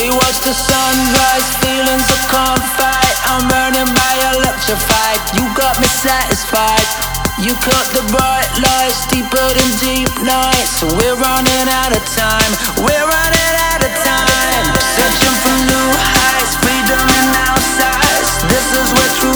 We watch the sunrise, feelings can't fight. I'm burning by electrified. You got me satisfied. You cut the bright lights deeper than deep nights. So we're running out of time. We're running out of time. Searching for new heights, freedom in our sights. This is where true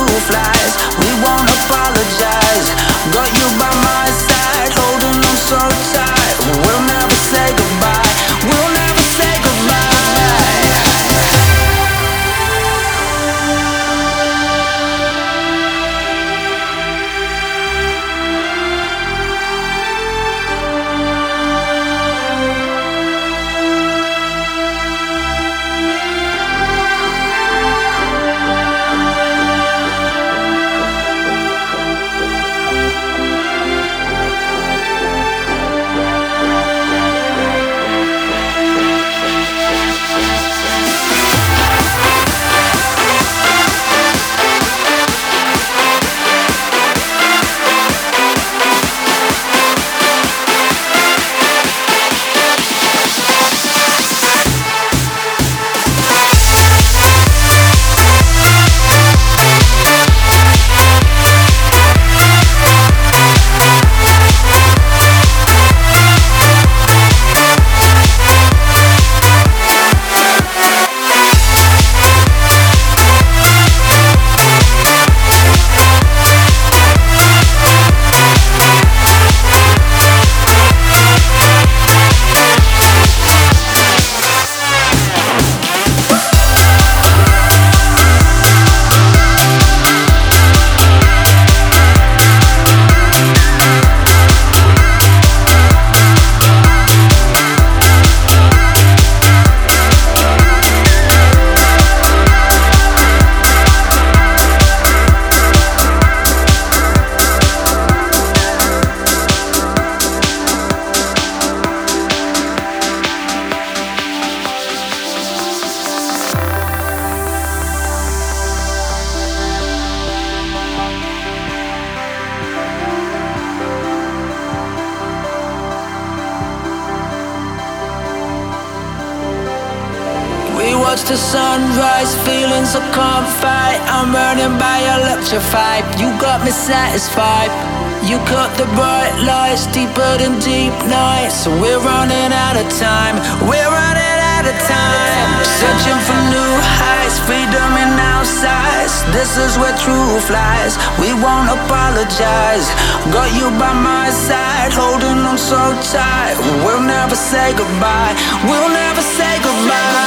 Watch the sunrise, feelings I can't fight. I'm burning by electrified. You got me satisfied. You cut the bright lights deeper than deep nights. So we're running out of time. We're running at a time. Searching for new heights, freedom in our sights. This is where truth lies. We won't apologize. Got you by my side, holding on so tight. We'll never say goodbye. We'll never say goodbye.